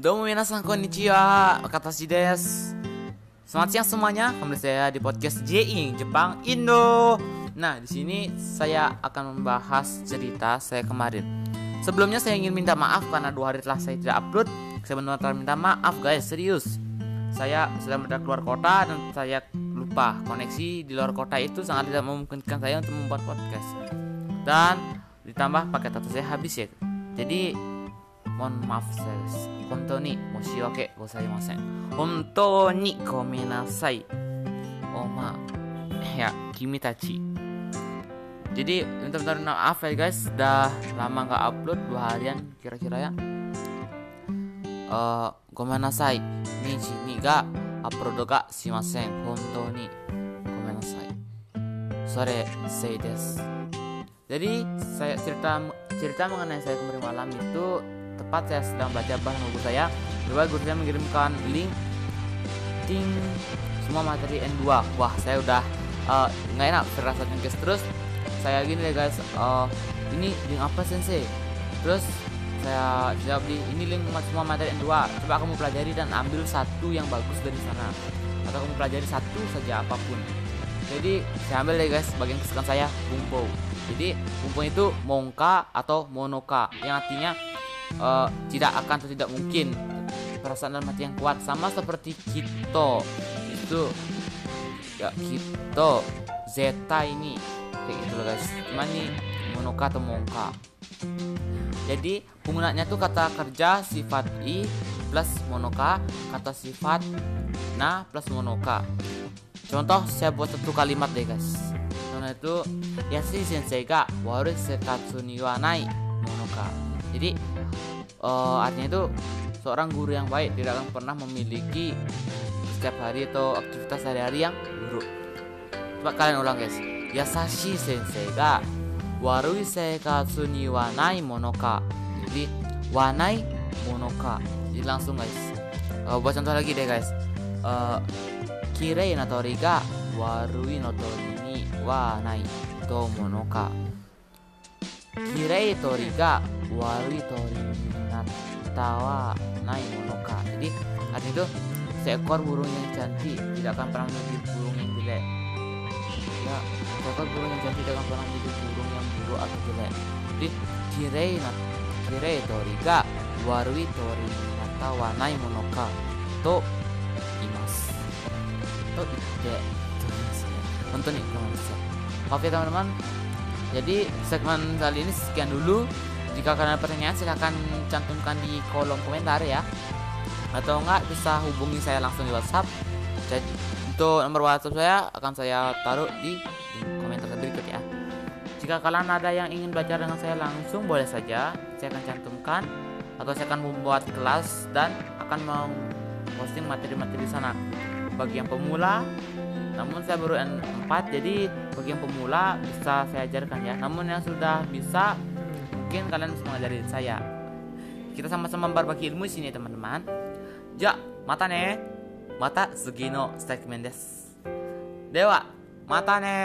Domo minasan konnichiwa, katashi desu. Selamat siang semuanya, kembali saya di podcast JI Jepang Indo. Nah, di sini saya akan membahas cerita saya kemarin. Sebelumnya saya ingin minta maaf karena dua hari telah saya tidak upload. Saya benar-benar minta maaf guys, serius. Saya sedang berada keluar kota dan saya lupa koneksi di luar kota itu sangat tidak memungkinkan saya untuk membuat podcast. Dan ditambah paket data saya habis ya. Jadi mohon maaf saya hontou ni moshiwake gozaimasen. Hontou ni gomenasai oma ya kimi tachi jadi bentar-bentar maaf ya guys? Sudah lama nggak upload dua harian kira-kira ya. Uh, gomenasai niji ni ga upload ga shimasen. Hontou ni gomenasai sore sei desu. Jadi saya cerita cerita mengenai saya kemarin malam itu tepat saya sedang belajar bahasa guru saya Kedua guru saya mengirimkan link ting semua materi N2 wah saya udah uh, nggak enak terasa guys terus saya gini deh guys uh, ini link apa sensei? Terus saya jawab di ini link semua materi N2 coba kamu pelajari dan ambil satu yang bagus dari sana. Atau kamu pelajari satu saja apa pun. Jadi saya ambil deh guys bagian kesukaan saya bumpo jadi bumpo itu mongka atau monoka. Yang artinya uh, tidak akan atau tidak mungkin. Perasaan dalam hati yang kuat. Sama seperti kita itu ya kita zeta ini. Kayak gitu loh guys. Cuman nih monoka atau mongka jadi penggunanya tuh kata kerja sifat i plus monoka kata sifat na plus monoka. Contoh saya buat satu kalimat deh guys. Karena itu ya si sensei ga waru sekatsu ni wa nai monoka jadi uh, artinya itu seorang guru yang baik tidak akan pernah memiliki setiap hari atau aktivitas sehari-hari yang buruk. Coba kalian ulang guys. Yasashi sensei ga warui seikatsu ni wa nai monoka. Jadi wanai monoka. Jadi langsung guys. Uh, buat contoh lagi deh guys. Uh, kirei na tori ga warui no tori ni wa nai to monoka. Kirei tori ga warui tori tawa naik monoka jadi artinya itu seekor burung yang cantik tidak akan pernah menjadi burung yang jelek. Ya seekor burung yang cantik tidak akan pernah menjadi burung yang buruk atau jelek. Jadi kirei na kirei tori ga warui tori nata wa nai monoka to imas. To ite untuk nih maaf ya teman-teman. Jadi segmen kali ini sekian dulu jika kalian ada pertanyaan silahkan cantumkan di kolom komentar ya. Atau enggak bisa hubungi saya langsung di WhatsApp. Jadi untuk nomor WhatsApp saya akan saya taruh di, di komentar berikut ya. Jika kalian ada yang ingin belajar dengan saya langsung boleh saja. Saya akan cantumkan atau saya akan membuat kelas dan akan mau posting materi-materi di sana. Bagi yang pemula namun saya baru N4 jadi bagi yang pemula bisa saya ajarkan ya. Namun yang sudah bisa mungkin kalian bisa mengajari saya. Kita sama-sama berbagi ilmu sini teman-teman. Ja mata ne. Mata sugino segmen des. Dewa mata ne